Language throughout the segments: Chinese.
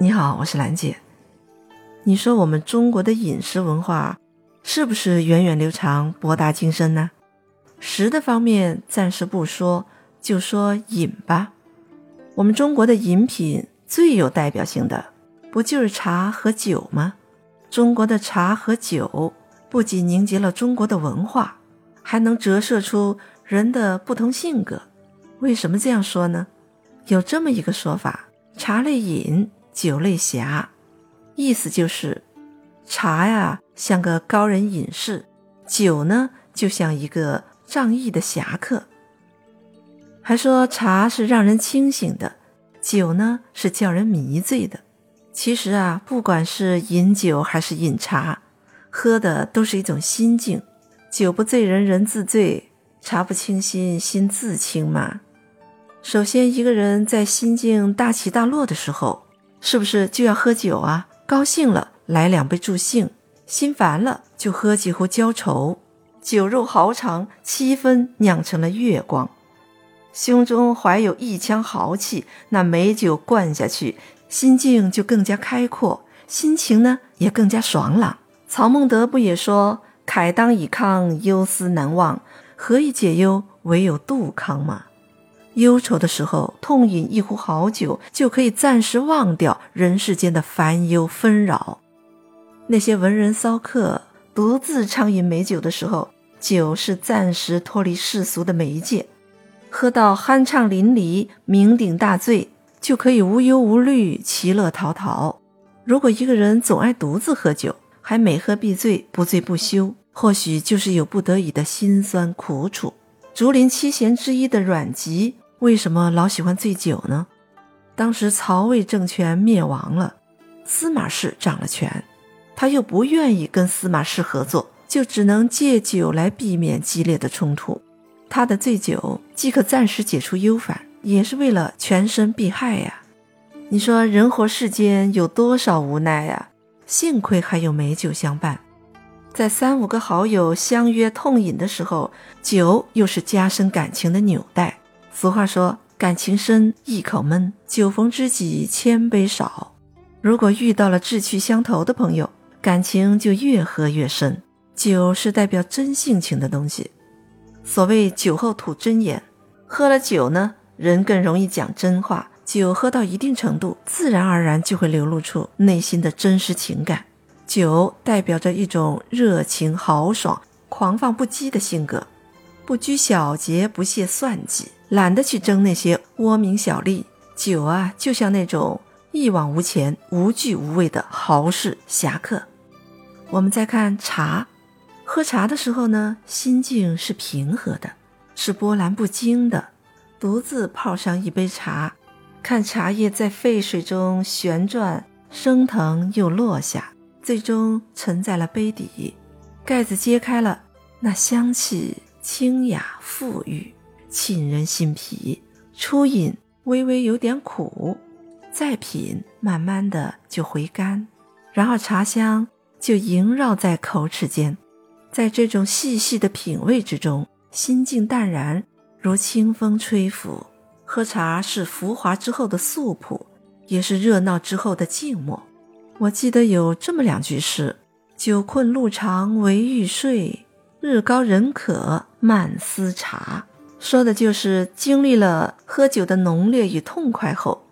你好，我是兰姐。你说我们中国的饮食文化是不是源远流长、博大精深呢？食的方面暂时不说，就说饮吧。我们中国的饮品最有代表性的，不就是茶和酒吗？中国的茶和酒不仅凝结了中国的文化，还能折射出人的不同性格。为什么这样说呢？有这么一个说法：茶类饮。酒类侠，意思就是茶呀像个高人隐士，酒呢就像一个仗义的侠客。还说茶是让人清醒的，酒呢是叫人迷醉的。其实啊，不管是饮酒还是饮茶，喝的都是一种心境。酒不醉人人自醉，茶不清心心自清嘛。首先，一个人在心境大起大落的时候。是不是就要喝酒啊？高兴了来两杯助兴，心烦了就喝几壶浇愁。酒肉豪肠，七分酿成了月光。胸中怀有一腔豪气，那美酒灌下去，心境就更加开阔，心情呢也更加爽朗。曹孟德不也说：“慨当以慷，忧思难忘。何以解忧？唯有杜康嘛。”忧愁的时候，痛饮一壶好酒，就可以暂时忘掉人世间的烦忧纷扰。那些文人骚客独自畅饮美酒的时候，酒是暂时脱离世俗的媒介。喝到酣畅淋漓、酩酊大醉，就可以无忧无虑、其乐陶陶。如果一个人总爱独自喝酒，还每喝必醉、不醉不休，或许就是有不得已的辛酸苦楚。竹林七贤之一的阮籍。为什么老喜欢醉酒呢？当时曹魏政权灭亡了，司马氏掌了权，他又不愿意跟司马氏合作，就只能借酒来避免激烈的冲突。他的醉酒既可暂时解除忧烦，也是为了全身避害呀。你说人活世间有多少无奈呀？幸亏还有美酒相伴，在三五个好友相约痛饮的时候，酒又是加深感情的纽带。俗话说：“感情深，一口闷；酒逢知己千杯少。”如果遇到了志趣相投的朋友，感情就越喝越深。酒是代表真性情的东西，所谓“酒后吐真言”，喝了酒呢，人更容易讲真话。酒喝到一定程度，自然而然就会流露出内心的真实情感。酒代表着一种热情豪爽、狂放不羁的性格。不拘小节，不屑算计，懒得去争那些窝名小利。酒啊，就像那种一往无前、无惧无畏的豪士侠客。我们再看茶，喝茶的时候呢，心境是平和的，是波澜不惊的。独自泡上一杯茶，看茶叶在沸水中旋转升腾又落下，最终沉在了杯底。盖子揭开了，那香气。清雅馥郁，沁人心脾。初饮微微有点苦，再品慢慢的就回甘，然后茶香就萦绕在口齿间。在这种细细的品味之中，心境淡然，如清风吹拂。喝茶是浮华之后的素朴，也是热闹之后的静默。我记得有这么两句诗：“酒困路长唯欲睡。”日高人渴慢思茶，说的就是经历了喝酒的浓烈与痛快后，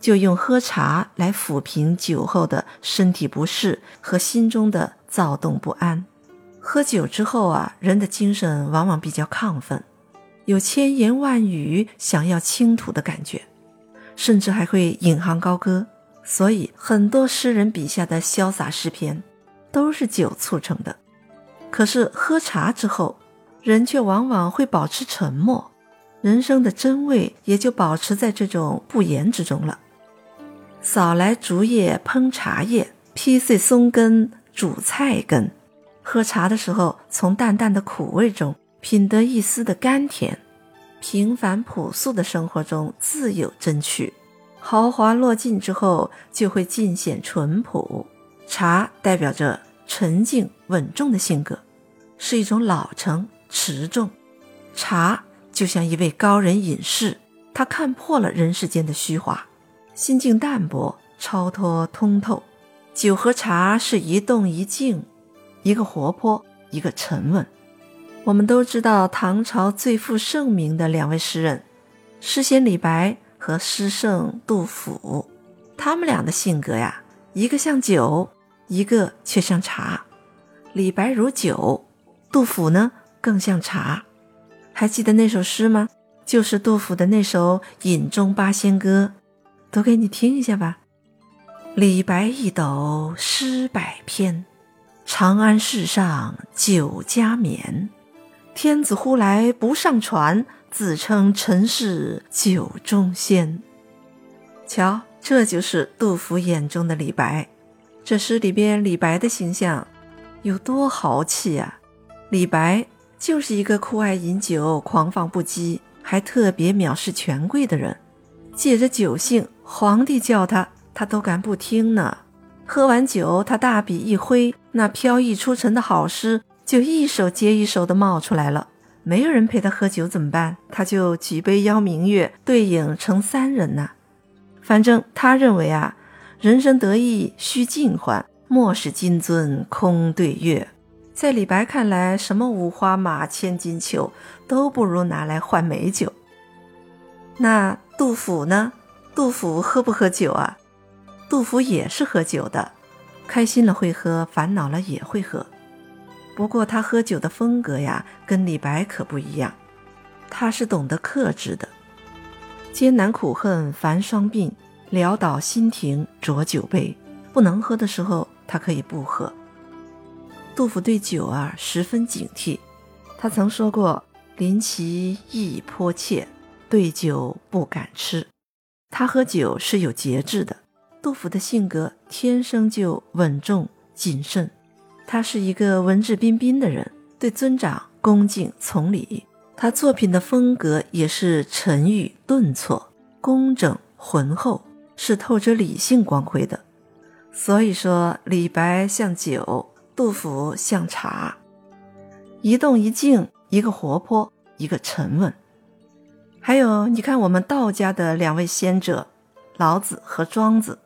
就用喝茶来抚平酒后的身体不适和心中的躁动不安。喝酒之后啊，人的精神往往比较亢奋，有千言万语想要倾吐的感觉，甚至还会引吭高歌。所以，很多诗人笔下的潇洒诗篇，都是酒促成的。可是喝茶之后，人却往往会保持沉默，人生的真味也就保持在这种不言之中了。扫来竹叶烹茶叶，劈碎松根煮菜根。喝茶的时候，从淡淡的苦味中品得一丝的甘甜。平凡朴素的生活中自有真趣，豪华落尽之后，就会尽显淳朴。茶代表着。沉静稳重的性格，是一种老成持重。茶就像一位高人隐士，他看破了人世间的虚华，心境淡泊，超脱通透。酒和茶是一动一静，一个活泼，一个沉稳。我们都知道唐朝最负盛名的两位诗人，诗仙李白和诗圣杜甫，他们俩的性格呀，一个像酒，一个却像茶。李白如酒，杜甫呢更像茶。还记得那首诗吗？就是杜甫的那首《饮中八仙歌》，读给你听一下吧。李白一斗诗百篇，长安市上酒家眠。天子呼来不上船，自称臣是酒中仙。瞧，这就是杜甫眼中的李白。这诗里边李白的形象有多豪气啊！李白就是一个酷爱饮酒、狂放不羁，还特别藐视权贵的人。借着酒兴，皇帝叫他。他都敢不听呢。喝完酒，他大笔一挥，那飘逸出尘的好诗就一首接一首的冒出来了。没有人陪他喝酒怎么办？他就举杯邀明月，对影成三人呐。反正他认为啊，人生得意须尽欢，莫使金樽空对月。在李白看来，什么五花马、千金裘都不如拿来换美酒。那杜甫呢？杜甫喝不喝酒啊？杜甫也是喝酒的，开心了会喝，烦恼了也会喝。不过他喝酒的风格呀，跟李白可不一样。他是懂得克制的，艰难苦恨繁霜鬓，潦倒新停浊酒杯。不能喝的时候，他可以不喝。杜甫对酒啊十分警惕，他曾说过：“临其意颇切，对酒不敢吃。”他喝酒是有节制的。杜甫的性格天生就稳重谨慎，他是一个文质彬彬的人，对尊长恭敬从礼。他作品的风格也是沉郁顿挫、工整浑厚，是透着理性光辉的。所以说，李白像酒，杜甫像茶，一动一静，一个活泼，一个沉稳。还有，你看我们道家的两位先者，老子和庄子。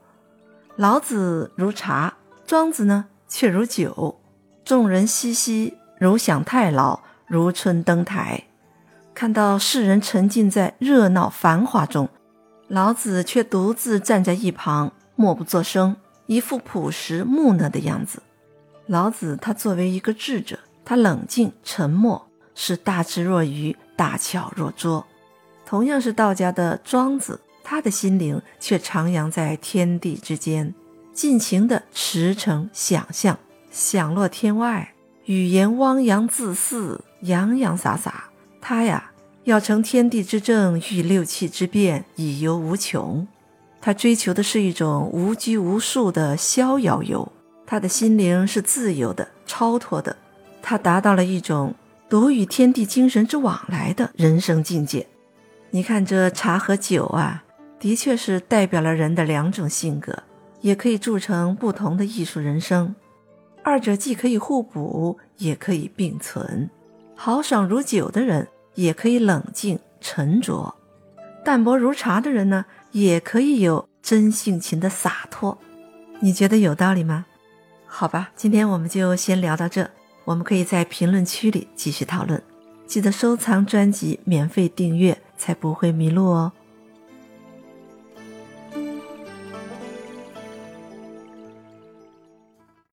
老子如茶，庄子呢却如酒。众人熙熙，如享太牢，如春登台。看到世人沉浸在热闹繁华中，老子却独自站在一旁，默不作声，一副朴实木讷的样子。老子他作为一个智者，他冷静沉默，是大智若愚，大巧若拙。同样是道家的庄子。他的心灵却徜徉在天地之间，尽情的驰骋想象，享乐天外，语言汪洋恣肆，洋洋洒洒。他呀，要成天地之正，御六气之变，以游无穷。他追求的是一种无拘无束的逍遥游，他的心灵是自由的、超脱的。他达到了一种独与天地精神之往来的人生境界。你看这茶和酒啊。的确是代表了人的两种性格，也可以铸成不同的艺术人生。二者既可以互补，也可以并存。豪爽如酒的人，也可以冷静沉着；淡泊如茶的人呢，也可以有真性情的洒脱。你觉得有道理吗？好吧，今天我们就先聊到这。我们可以在评论区里继续讨论。记得收藏专辑，免费订阅，才不会迷路哦。